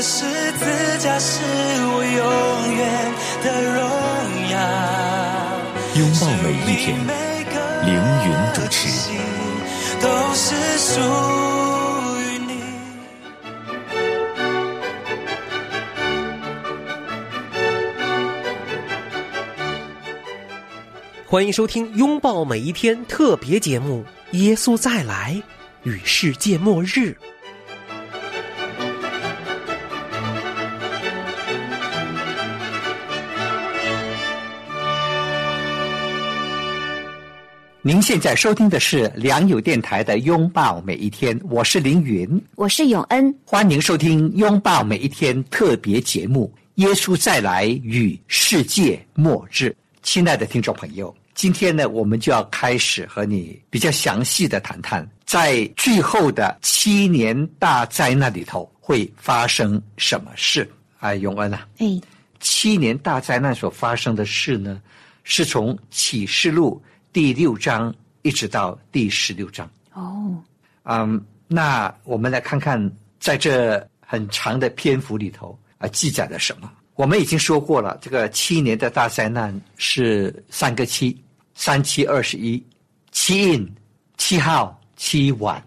的十字架是我永远的荣耀。拥抱每一天，凌云主持。都是属于你。欢迎收听《拥抱每一天》特别节目《耶稣再来与世界末日》。您现在收听的是良友电台的《拥抱每一天》，我是凌云，我是永恩，欢迎收听《拥抱每一天》特别节目《耶稣再来与世界末日》。亲爱的听众朋友，今天呢，我们就要开始和你比较详细的谈谈，在最后的七年大灾难里头会发生什么事。哎，永恩啊，哎，七年大灾难所发生的事呢，是从启示录。第六章一直到第十六章哦，嗯，那我们来看看，在这很长的篇幅里头啊，记载了什么？我们已经说过了，这个七年的大灾难是三个七，三七二十一，七印、七号、七晚，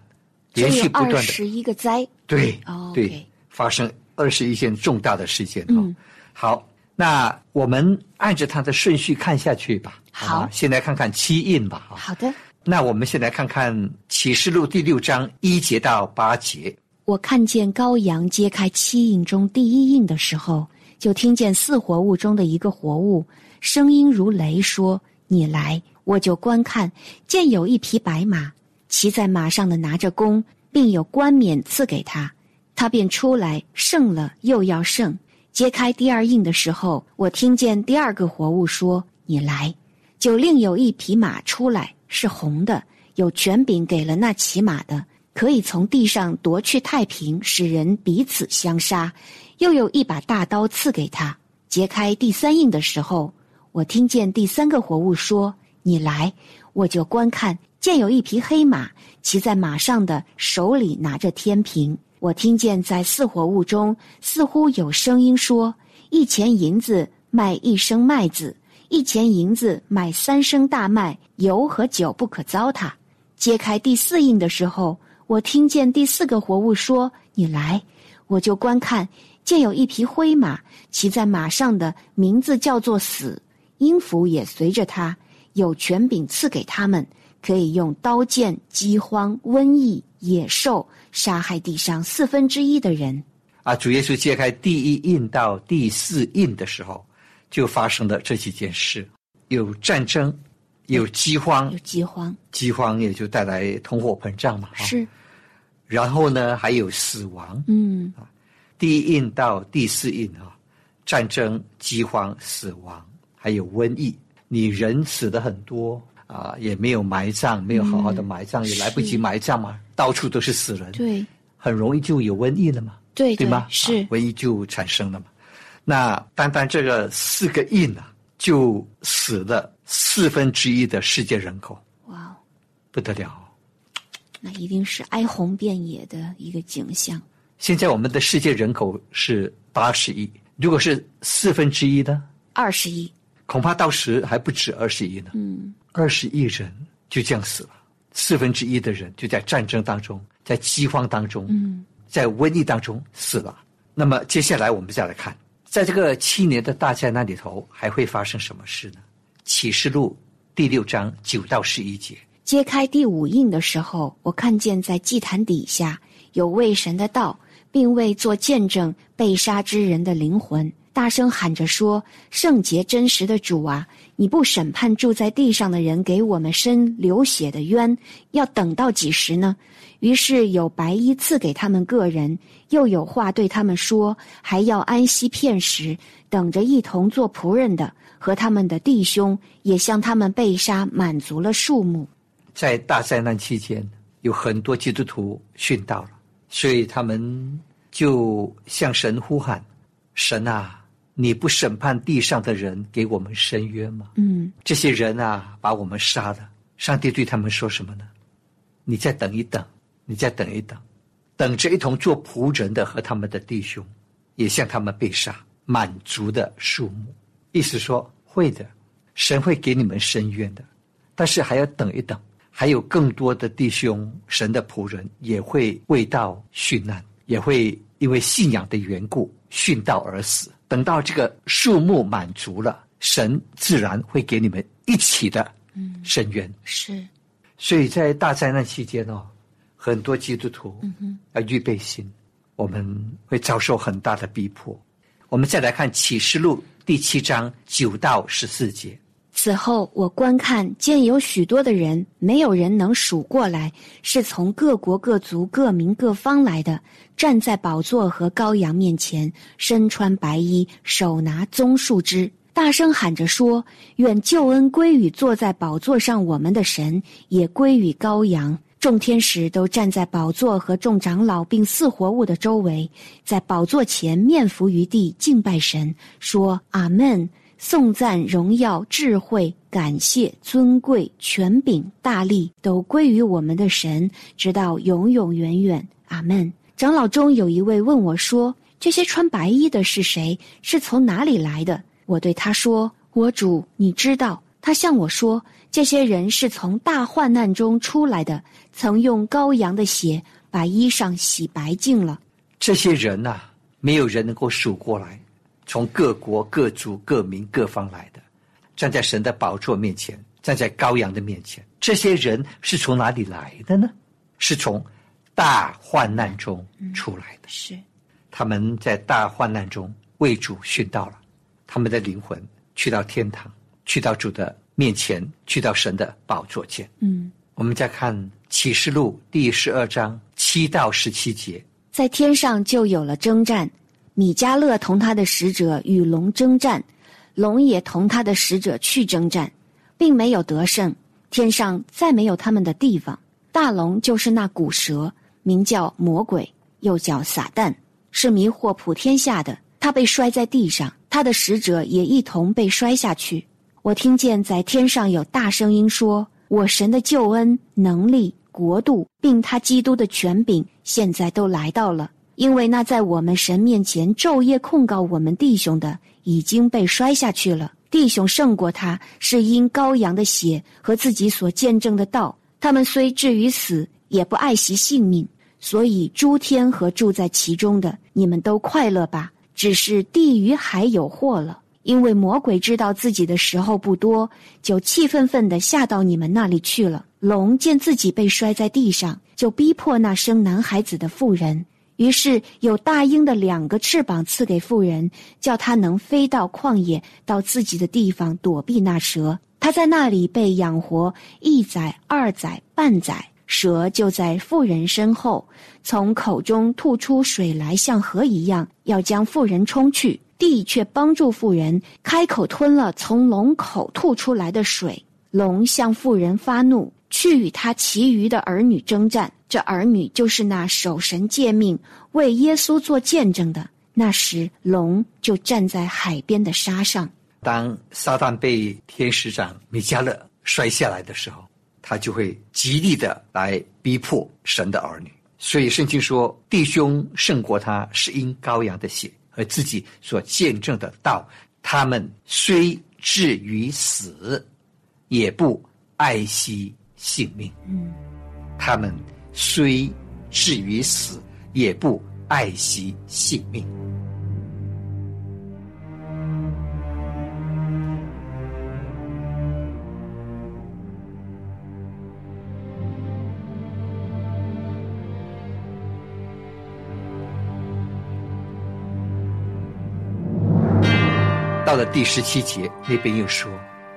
连续不断的十一个灾，对，哦对，发生二十一件重大的事件啊哦。好，那我们按着它的顺序看下去吧。好吗先来看看七印吧。好的，那我们先来看看启示录第六章一节到八节。我看见羔羊揭开七印中第一印的时候，就听见四活物中的一个活物声音如雷说：“你来！”我就观看，见有一匹白马，骑在马上的拿着弓，并有冠冕赐给他，他便出来胜了，又要胜。揭开第二印的时候，我听见第二个活物说：“你来！”就另有一匹马出来，是红的，有权柄给了那骑马的，可以从地上夺去太平，使人彼此相杀。又有一把大刀赐给他。揭开第三印的时候，我听见第三个活物说：“你来！”我就观看，见有一匹黑马，骑在马上的手里拿着天平。我听见在四活物中似乎有声音说：“一钱银子卖一升麦子。”一钱银子买三升大麦，油和酒不可糟蹋。揭开第四印的时候，我听见第四个活物说：“你来！”我就观看，见有一匹灰马，骑在马上的名字叫做死，音符也随着他，有权柄赐给他们，可以用刀剑、饥荒、瘟疫、野兽杀害地上四分之一的人。啊，主耶稣揭开第一印到第四印的时候，就发生了这几件事：有战争，有饥荒有，饥荒，饥荒也就带来通货膨胀嘛。啊是，然后呢，还有死亡。嗯，第一印到第四印啊，战争、饥荒、死亡，还有瘟疫。你人死的很多啊，也没有埋葬，没有好好的埋葬，也来不及埋葬嘛，到处都是死人，对，很容易就有瘟疫了嘛，对对吗？是啊瘟疫就产生了嘛。那单单这个四个亿呢，就死了四分之一的世界人口，哇哦。不得了。那一定是哀鸿遍野的一个景象。现在我们的世界人口是八十亿，如果是四分之一呢，二十亿，恐怕到时还不止二十亿呢。嗯，二十亿人就这样死了，四分之一的人就在战争当中，在饥荒当中，嗯，在瘟疫当中死了。那么接下来我们再来看，在这个七年的大灾难里头，还会发生什么事呢？启示录第六章九到十一节。揭开第五印的时候，我看见在祭坛底下有为神的道，并为做见证被杀之人的灵魂，大声喊着说：“圣洁真实的主啊，你不审判住在地上的人，给我们伸流血的冤，要等到几时呢？”于是有白衣赐给他们个人，又有话对他们说，还要安息片时，等着一同做仆人的和他们的弟兄，也向他们被杀满足了数目。在大灾难期间，有很多基督徒殉道了，所以他们就向神呼喊：“神啊，你不审判地上的人，给我们伸冤吗？”嗯，这些人啊，把我们杀了。上帝对他们说什么呢？你再等一等。你再等一等，等着一同做仆人的和他们的弟兄，也向他们被杀，满足的数目。意思说会的，神会给你们伸冤的，但是还要等一等，还有更多的弟兄，神的仆人也会为道殉难，也会因为信仰的缘故殉道而死。等到这个数目满足了，神自然会给你们一起的伸冤。是，所以在大灾难期间哦。很多基督徒要预备心，我们会遭受很大的逼迫。我们再来看启示录第七章九到十四节。此后，我观看见有许多的人，没有人能数过来，是从各国各族各民各方来的，站在宝座和羔羊面前，身穿白衣，手拿棕树枝，大声喊着说：“愿救恩归于坐在宝座上我们的神，也归于羔羊。”众天使都站在宝座和众长老并四活物的周围，在宝座前面伏于地敬拜神，说：“阿门！颂赞、荣耀、智慧、感谢、尊贵、权柄、大力，都归于我们的神，直到永永远远。阿门！”长老中有一位问我说：“这些穿白衣的是谁？是从哪里来的？”我对他说：“我主，你知道。”他向我说：“这些人是从大患难中出来的，曾用羔羊的血把衣裳洗白净了。这些人呐，没有人能够数过来，从各国各族各民各方来的，站在神的宝座面前，站在羔羊的面前。这些人是从哪里来的呢？是从大患难中出来的。是他们在大患难中为主殉道了，他们的灵魂去到天堂。”去到主的面前，去到神的宝座前。嗯，我们再看启示录第十二章七到十七节，在天上就有了征战，米迦勒同他的使者与龙征战，龙也同他的使者去征战，并没有得胜。天上再没有他们的地方。大龙就是那古蛇，名叫魔鬼，又叫撒旦，是迷惑普天下的。他被摔在地上，他的使者也一同被摔下去。我听见在天上有大声音说：“我神的救恩、能力、国度，并他基督的权柄，现在都来到了。因为那在我们神面前昼夜控告我们弟兄的，已经被摔下去了。弟兄胜过他，是因羔羊的血和自己所见证的道。他们虽至于死，也不爱惜性命。所以诸天和住在其中的，你们都快乐吧。只是地狱还有祸了。”因为魔鬼知道自己的时候不多，就气愤愤地下到你们那里去了。龙见自己被摔在地上，就逼迫那生男孩子的妇人。于是有大鹰的两个翅膀赐给妇人，叫他能飞到旷野，到自己的地方躲避那蛇。他在那里被养活一载、二载、半载，蛇就在妇人身后，从口中吐出水来，像河一样，要将妇人冲去。地却帮助妇人开口吞了从龙口吐出来的水。龙向妇人发怒，去与他其余的儿女征战。这儿女就是那守神诫命、为耶稣做见证的。那时，龙就站在海边的沙上。当撒旦被天使长米迦勒摔下来的时候，他就会极力的来逼迫神的儿女。所以圣经说：“弟兄胜过他，是因羔羊的血。”和自己所见证的道，他们虽至于死，也不爱惜性命。嗯，他们虽至于死，也不爱惜性命。到了第十七节，那边又说，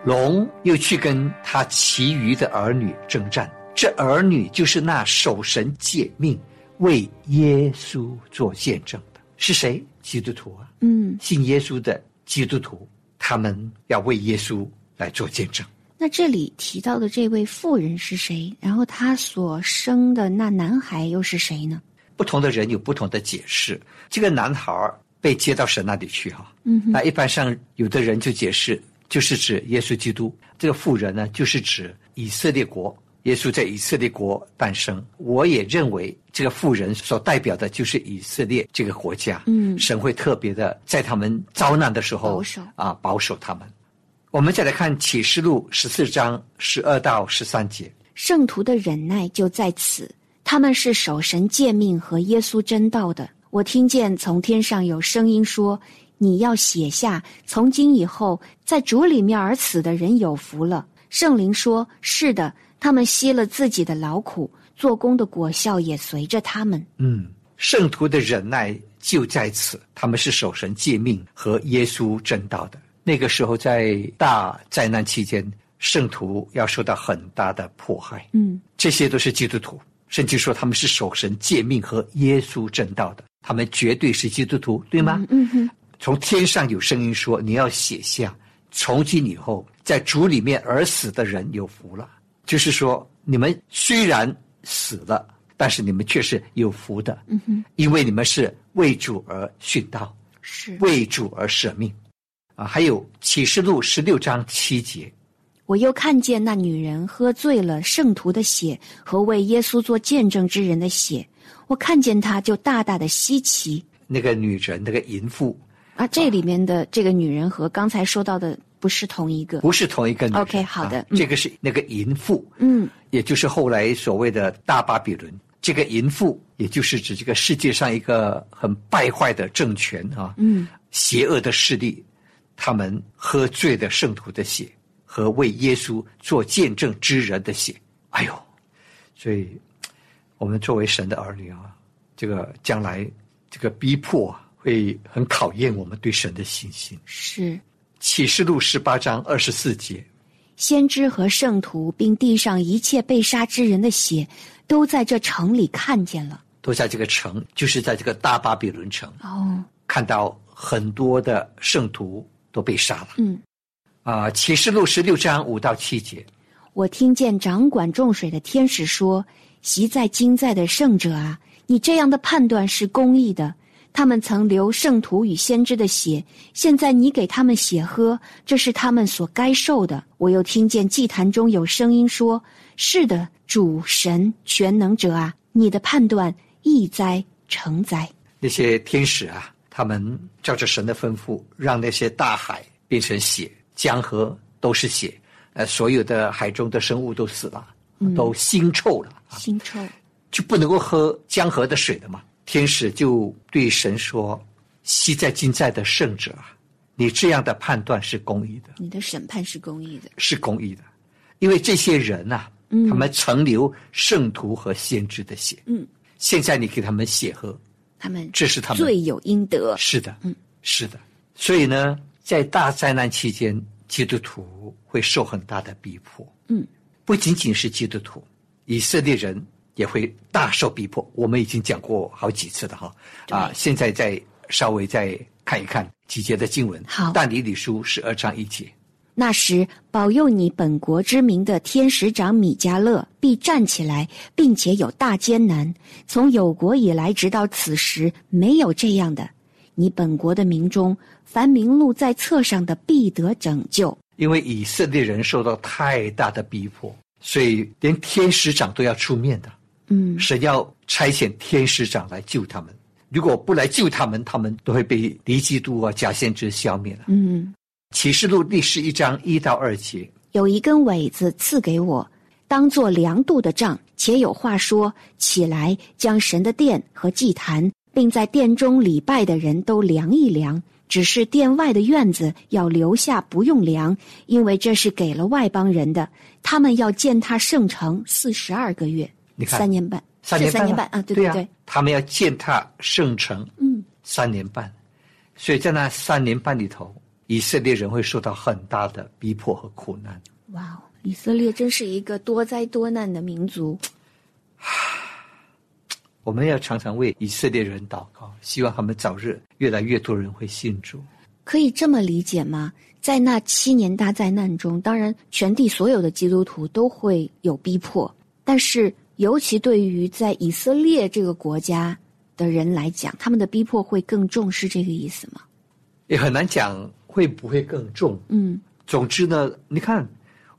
龙又去跟他其余的儿女征战。这儿女就是那守神诫命、为耶稣做见证的，是谁？基督徒啊，嗯，信耶稣的基督徒，他们要为耶稣来做见证。那这里提到的这位妇人是谁？然后他所生的那男孩又是谁呢？不同的人有不同的解释。这个男孩儿被接到神那里去哈，嗯哼那一般上有的人就解释，就是指耶稣基督。这个妇人呢，就是指以色列国，耶稣在以色列国诞生。我也认为这个妇人所代表的就是以色列这个国家。嗯神会特别的在他们遭难的时候保守啊，保守他们。我们再来看启示录十四章十二到十三节。圣徒的忍耐就在此，他们是守神诫命和耶稣真道的。我听见从天上有声音说：“你要写下，从今以后，在主里面而死的人有福了。”圣灵说：“是的，他们吸了自己的劳苦，做工的果效也随着他们。嗯，圣徒的忍耐就在此，他们是守神诫命和耶稣正道的。那个时候，在大灾难期间，圣徒要受到很大的迫害。嗯，这些都是基督徒，甚至说他们是守神诫命和耶稣正道的，他们绝对是基督徒，对吗？嗯哼，从天上有声音说：“你要写下，从今以后，在主里面而死的人有福了。”就是说，你们虽然死了，但是你们却是有福的，嗯哼，因为你们是为主而殉道，是。为主而舍命。啊，还有启示录十六章七节，我又看见那女人喝醉了圣徒的血和为耶稣做见证之人的血，我看见她就大大的稀奇。那个女人，那个淫妇，啊，这里面的这个女人和刚才说到的不是同一个。不是同一个女人。OK，好的啊嗯这个是那个淫妇，嗯也就是后来所谓的大巴比伦。这个淫妇，也就是指这个世界上一个很败坏的政权啊，嗯，邪恶的势力，他们喝醉的圣徒的血和为耶稣做见证之人的血。哎呦，所以我们作为神的儿女啊，这个将来这个逼迫啊，会很考验我们对神的信心。是启示录十八章二十四节，先知和圣徒，并地上一切被杀之人的血，都在这城里看见了。都在这个城，就是在这个大巴比伦城，哦，看到很多的圣徒都被杀了。嗯，啊，启示录十六章五到七节，我听见掌管众水的天使说：“习在今在的圣者啊，你这样的判断是公义的。他们曾流圣徒与先知的血，现在你给他们血喝，这是他们所该受的。”我又听见祭坛中有声音说：“是的，主神全能者啊，你的判断易哉成哉。那些天使啊，他们照着神的吩咐，让那些大海变成血，江河都是血，呃，所有的海中的生物都死了，都腥臭了，”腥臭，就不能够喝江河的水的嘛。天使就对神说：“昔在今在的圣者啊，你这样的判断是公义的。”你的审判是公义的。是公义的，因为这些人呐、嗯他们曾流圣徒和先知的血，嗯，现在你给他们血喝，他们这是他们罪有应得。是的，嗯，是的。所以呢，在大灾难期间，基督徒会受很大的逼迫，嗯，不仅仅是基督徒，以色列人也会大受逼迫。我们已经讲过好几次的哈，啊，现在再稍微再看一看几节的经文。好但以理书十二章一节。那时，保佑你本国之名的天使长米迦勒必站起来，并且有大艰难。从有国以来，直到此时，没有这样的。你本国的民中，凡名录在册上的，必得拯救。因为以色列人受到太大的逼迫，所以连天使长都要出面的。嗯，神要差遣天使长来救他们，如果不来救他们，他们都会被敌基督啊、假先知消灭了。嗯，启示录第十一章一到二节，有一根苇子赐给我，当做量度的杖，且有话说：起来，将神的殿和祭坛，并在殿中礼拜的人都量一量。只是殿外的院子要留下，不用量，因为这是给了外邦人的。他们要践踏圣城四十二个月，你看三年半，三年三年半啊，对对呀、对，他们要践踏圣城嗯，三年半，所以在那三年半里头，以色列人会受到很大的逼迫和苦难。哇哦，以色列真是一个多灾多难的民族。我们要常常为以色列人祷告，希望他们早日越来越多人会信主。可以这么理解吗？在那七年大灾难中，当然全地所有的基督徒都会有逼迫，但是尤其对于在以色列这个国家的人来讲，他们的逼迫会更重，是这个意思吗？也很难讲会不会更重。嗯总之呢，你看，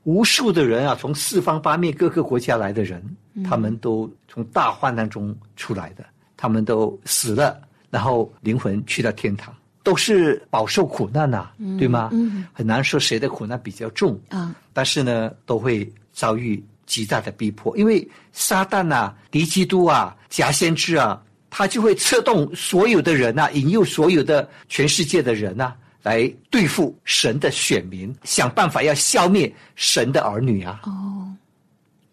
无数的人啊，从四方八面各个国家来的人，他们都从大患难中出来的，他们都死了，然后灵魂去到天堂，都是饱受苦难呐、对吗？嗯很难说谁的苦难比较重，啊，但是呢，都会遭遇极大的逼迫，因为撒旦啊、敌基督啊、假先知啊，他就会策动所有的人啊，引诱所有的全世界的人啊，来对付神的选民，想办法要消灭神的儿女啊。哦，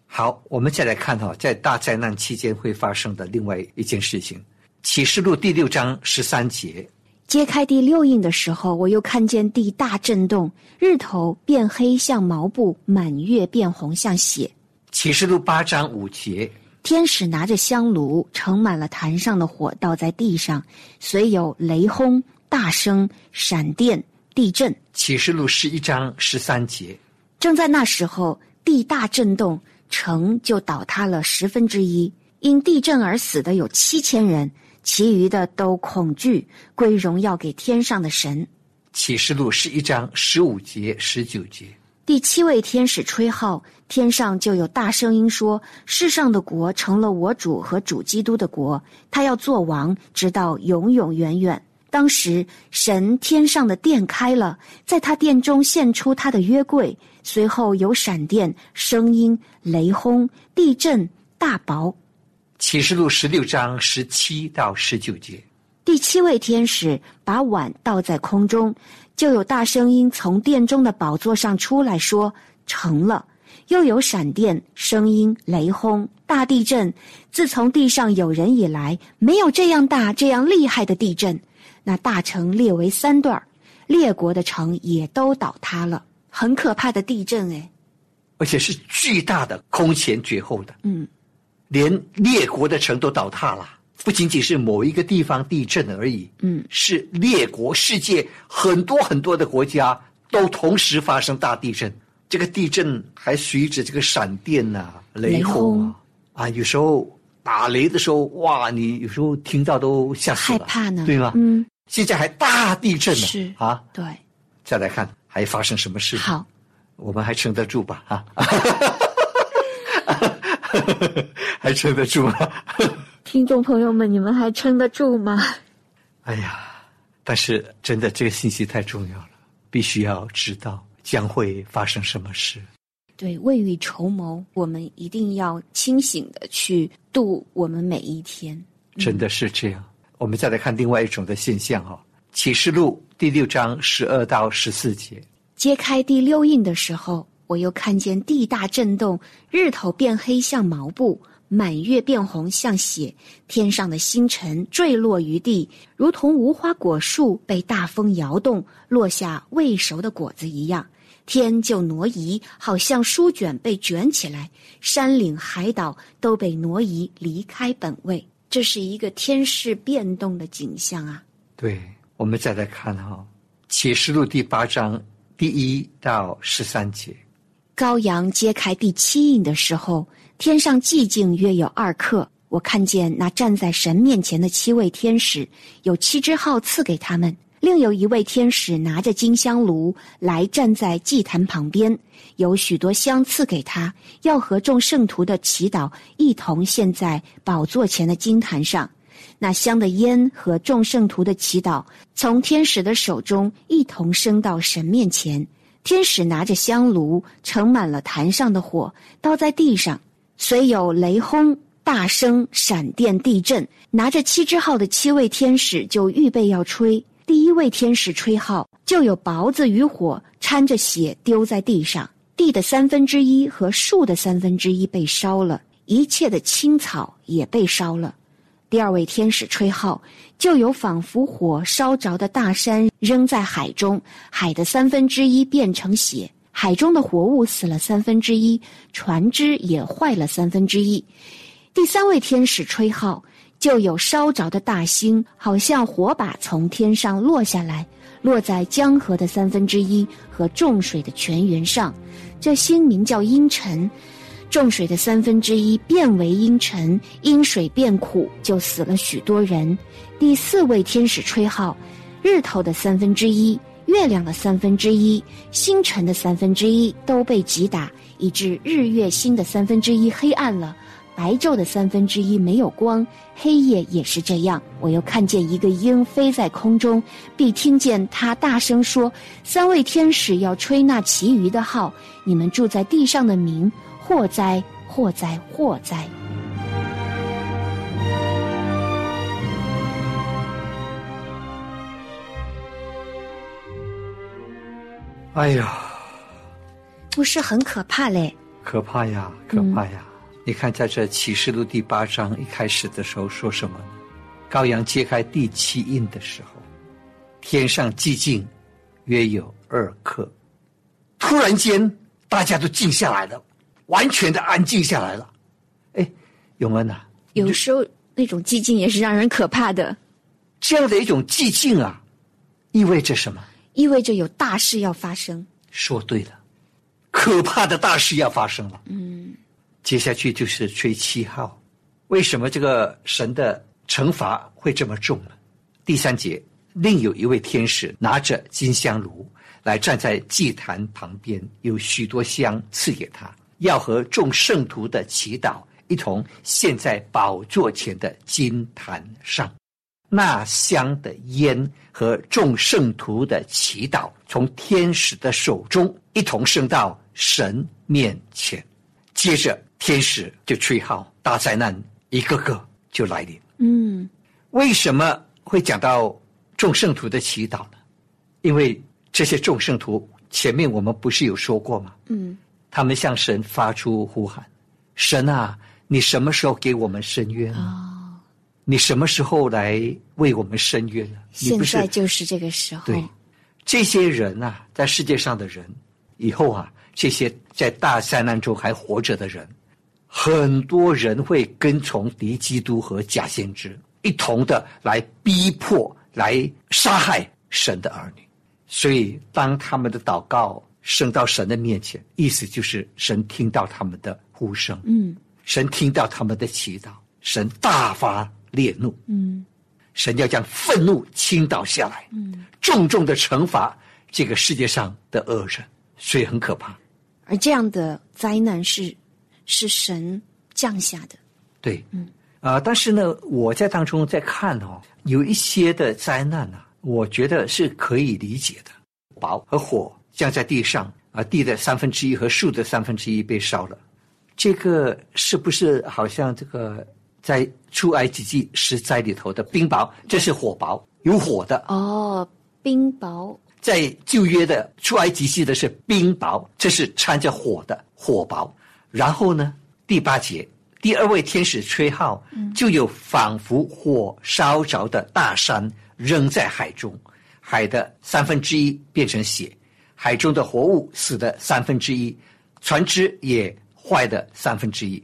好，我们再来看哈、在大灾难期间会发生的另外一件事情，《启示录》第六章十三节，揭开第六印的时候，我又看见地大震动，日头变黑像毛布，满月变红像血。《启示录》八章五节，天使拿着香炉，盛满了坛上的火，倒在地上，随有雷轰、大声、闪电、地震。《启示录》十一章十三节，正在那时候，地大震动，城就倒塌了十分之一。因地震而死的有七千人，其余的都恐惧，归荣耀给天上的神。启示录十一章十五节、十九节，第七位天使吹号，天上就有大声音说：“世上的国成了我主和主基督的国，他要做王，直到永永远远。”当时，神天上的殿开了，在他殿中现出他的约柜，随后有闪电、声音、雷轰、地震、大雹。启示录十六章十七到十九节，第七位天使把碗倒在空中，就有大声音从殿中的宝座上出来说：“成了。”又有闪电、声音、雷轰、大地震。自从地上有人以来，没有这样大、这样厉害的地震。那大城列为三段儿，列国的城也都倒塌了，很可怕的地震哎。而且是巨大的、空前绝后的，嗯，连列国的城都倒塌了。不仅仅是某一个地方地震而已，嗯，是列国、世界很多很多的国家都同时发生大地震。这个地震还随着这个闪电呐、雷轰啊，啊，有时候打雷的时候，哇，你有时候听到都吓死了，害怕呢，对吗？嗯，现在还大地震呢，是啊，对，再来看还发生什么事？好，我们还撑得住吧？啊，还撑得住吗？听众朋友们，你们还撑得住吗？哎呀，但是真的这个信息太重要了，必须要知道将会发生什么事。对，未雨绸缪，我们一定要清醒的去度我们每一天。真的是这样。我们再来看另外一种的现象哈、启示录》第六章十二到十四节，揭开第六印的时候，我又看见地大震动，日头变黑像毛布，满月变红像血，天上的星辰坠落于地，如同无花果树被大风摇动，落下未熟的果子一样。天就挪移，好像书卷被卷起来，山岭海岛都被挪移离开本位。这是一个天势变动的景象啊！对，我们再来看哈、启示录》第八章第一到十三节，羔羊揭开第七印的时候，天上寂静约有二刻。我看见那站在神面前的七位天使，有七支号赐给他们。另有一位天使拿着金香炉来站在祭坛旁边，有许多香赐给他，要和众圣徒的祈祷一同献在宝座前的金坛上。那香的烟和众圣徒的祈祷，从天使的手中一同升到神面前。天使拿着香炉，盛满了坛上的火，倒在地上，虽有雷轰、大声、闪电、地震。拿着七支号的七位天使就预备要吹。第一位天使吹号，就有雹子与火掺着血丢在地上，地的三分之一和树的三分之一被烧了，一切的青草也被烧了。第二位天使吹号，就有仿佛火烧着的大山扔在海中，海的三分之一变成血，海中的活物死了三分之一，船只也坏了三分之一。第三位天使吹号，就有烧着的大星，好像火把从天上落下来，落在江河的三分之一和众水的泉源上。这星名叫阴沉。众水的三分之一变为阴沉，阴水变苦，就死了许多人。第四位天使吹号，日头的三分之一、月亮的三分之一、星辰的三分之一都被击打，以致日月星的三分之一黑暗了，白昼的三分之一没有光，黑夜也是这样。我又看见一个鹰飞在空中，必听见他大声说：“三位天使要吹那其余的号，你们住在地上的民。”祸灾，祸灾，祸灾！哎呀，不是很可怕嘞？可怕呀，可怕呀！你看，在这启示录第八章一开始的时候说什么呢？羔羊揭开第七印的时候，天上寂静，约有二刻。突然间，大家都静下来了。完全的安静下来了，哎，永恩呐，有时候那种寂静也是让人可怕的。这样的一种寂静啊，意味着什么？意味着有大事要发生。说对了，可怕的大事要发生了。嗯，接下去就是吹七号。为什么这个神的惩罚会这么重呢？第三节，另有一位天使拿着金香炉来站在祭坛旁边，有许多香赐给他。要和众圣徒的祈祷一同献在宝座前的金坛上，那香的烟和众圣徒的祈祷从天使的手中一同升到神面前。接着，天使就吹号，大灾难一个个就来临。嗯，为什么会讲到众圣徒的祈祷呢？因为这些众圣徒前面我们不是有说过吗？嗯。他们向神发出呼喊：“神啊，你什么时候给我们伸冤啊？你什么时候来为我们伸冤呢？”现在就是这个时候。对，这些人啊，在世界上的人，以后啊，这些在大灾难中还活着的人，很多人会跟从敌基督和假先知，一同的来逼迫、来杀害神的儿女。所以，当他们的祷告。升到神的面前，意思就是神听到他们的呼声，嗯，神听到他们的祈祷，神大发烈怒，嗯，神要将愤怒倾倒下来，嗯，重重的惩罚这个世界上的恶人，所以很可怕。而这样的灾难是是神降下的，对，嗯，啊，但是呢，我在当中在看哦，有一些的灾难呢，我觉得是可以理解的，雹和火。降在地上啊，地的三分之一和树的三分之一被烧了，这个是不是好像这个在出埃及记十灾里头的冰雹？这是火雹，有火的哦。冰雹在旧约的出埃及记的是冰雹，这是掺着火的火雹。然后呢，第八节，第二位天使吹号，就有仿佛火烧着的大山扔在海中，海的三分之一变成血。海中的活物死的三分之一，船只也坏的三分之一。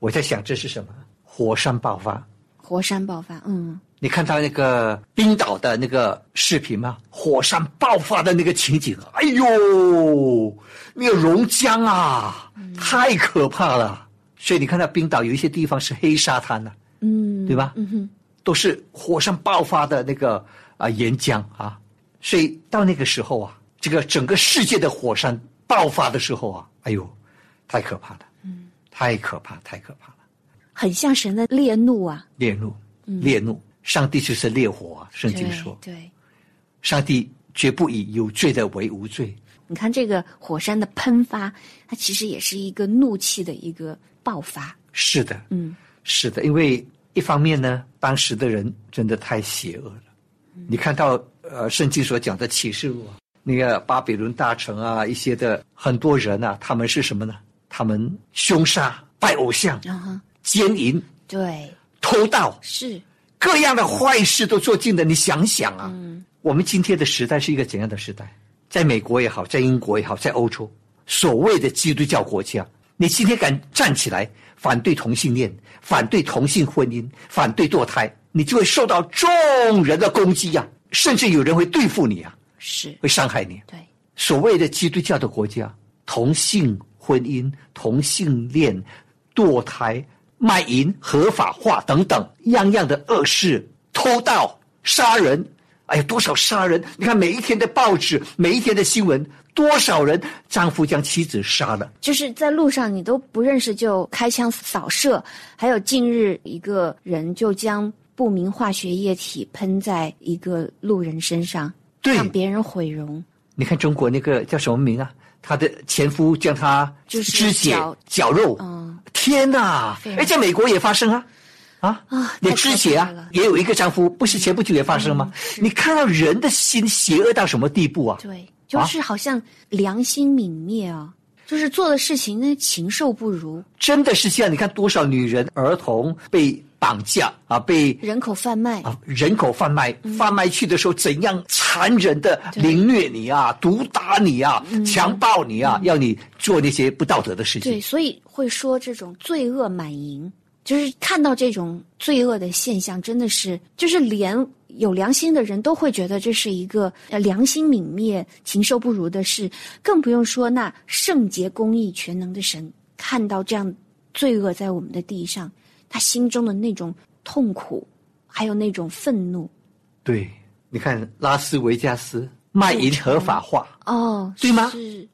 我在想这是什么？火山爆发。火山爆发，嗯。你看到那个冰岛的那个视频吗？火山爆发的那个情景，哎呦，那个熔浆啊，太可怕了。所以你看到冰岛有一些地方是黑沙滩呢，嗯，对吧？嗯哼，都是火山爆发的那个啊岩浆啊。所以到那个时候啊。这个整个世界的火山爆发的时候啊，哎呦，太可怕了，嗯，太可怕，太可怕了，很像神的烈怒啊，烈怒，烈怒，上帝就是烈火啊，圣经说，对，上帝绝不以有罪的为无罪。你看这个火山的喷发，它其实也是一个怒气的一个爆发。是的，嗯，是的，因为一方面呢，当时的人真的太邪恶了。你看到呃，圣经所讲的启示录啊。那个巴比伦大臣啊，一些的很多人啊，他们是什么呢？他们凶杀、拜偶像、奸淫，对，偷盗，是各样的坏事都做尽了。你想想啊，我们今天的时代是一个怎样的时代？在美国也好，在英国也好，在欧洲，所谓的基督教国家，你今天敢站起来反对同性恋、反对同性婚姻、反对堕胎，你就会受到众人的攻击呀、甚至有人会对付你啊，是，会伤害你。对，所谓的基督教的国家，同性婚姻、同性恋、堕胎、卖淫合法化等等，样样的恶事，偷盗、杀人，哎呀，多少杀人！你看每一天的报纸，每一天的新闻，多少人丈夫将妻子杀了，就是在路上你都不认识就开枪扫射，还有近日一个人就将不明化学液体喷在一个路人身上，对让别人毁容。你看中国那个叫什么名啊？她的前夫将她就是肢解绞绞肉，嗯。天哪！非！常哎，在美国也发生啊，啊？啊也肢解啊，也有一个丈夫，不是前不久也发生吗？你看到人的心邪恶到什么地步啊？对，就是好像良心泯灭啊，就是做的事情那禽兽不如，真的是这样？你看多少女人、儿童被绑架啊，被人口贩卖。啊人口贩卖，贩卖去的时候怎样残忍的凌虐你啊，毒打你啊，强暴你啊，要你做那些不道德的事情。对，。所以会说这种罪恶满盈，就是看到这种罪恶的现象，真的是就是连有良心的人都会觉得这是一个呃良心泯灭、禽兽不如的事，更不用说那圣洁、公义、全能的神看到这样罪恶在我们的地上，他心中的那种痛苦，还有那种愤怒。对，你看拉斯维加斯卖淫合法化，哦，对吗是，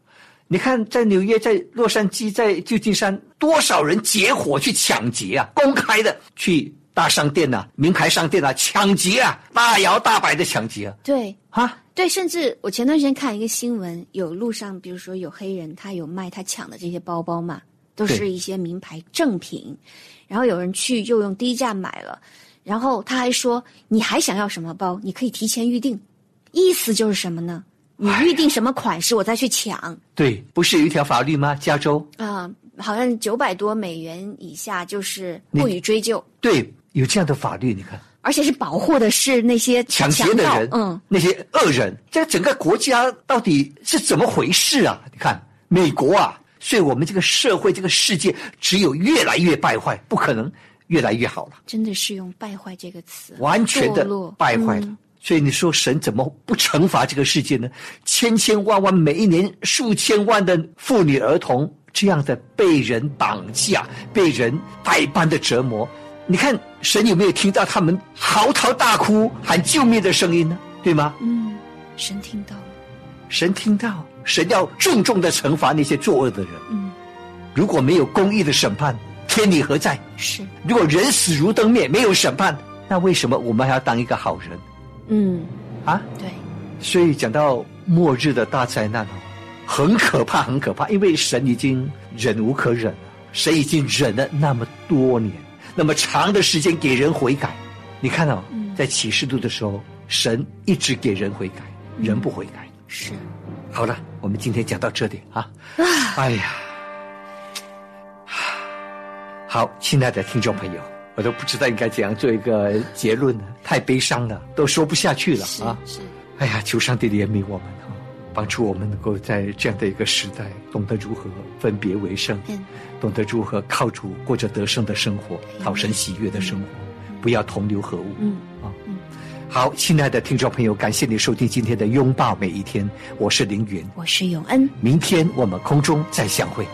你看在纽约、在洛杉矶、在旧金山，多少人结伙去抢劫啊，公开的去大商店呐、名牌商店啊抢劫啊，大摇大摆的抢劫啊，对，啊，对，甚至我前段时间看一个新闻，有路上，比如说有黑人，他有卖他抢的这些包包嘛，都是一些名牌正品，然后有人去就用低价买了，然后他还说你还想要什么包，你可以提前预定，意思就是什么呢？你预定什么款式，我再去抢对，不是有一条法律吗？加州啊、好像九百多美元以下就是不予追究，对有这样的法律，你看。而且是保护的是那些抢劫的人，嗯，那些恶人，这整个国家到底是怎么回事啊？你看美国啊，所以我们这个社会、这个世界只有越来越败坏，不可能越来越好了，真的是用败坏这个词，完全的败坏了。嗯所以你说神怎么不惩罚这个世界呢？千千万万每一年数千万的妇女儿童这样的被人绑架、被人百般的折磨，你看神有没有听到他们嚎啕大哭、喊救命的声音呢？对吗？嗯，神听到了，神听到，神要重重的惩罚那些作恶的人。嗯，如果没有公义的审判，天理何在？是，如果人死如灯灭，没有审判，那为什么我们还要当一个好人嗯，啊？对，所以讲到末日的大灾难哦，很可怕，很可怕，因为神已经忍无可忍了，神已经忍了那么多年，那么长的时间给人悔改。你看哦，在启示录的时候，神一直给人悔改，人不悔改。是，好了，我们今天讲到这里啊。哎呀，好，亲爱的听众朋友，我都不知道应该怎样做一个结论了，太悲伤了，都说不下去了啊。是，哎呀，求上帝怜悯我们啊，帮助我们能够在这样的一个时代，懂得如何分别为圣，嗯。懂得如何靠主过着得胜的生活，讨神喜悦的生活，不要同流合污。嗯。啊，好，亲爱的听众朋友，感谢你收听今天的拥抱每一天，我是凌云，我是永恩。明天我们空中再相会。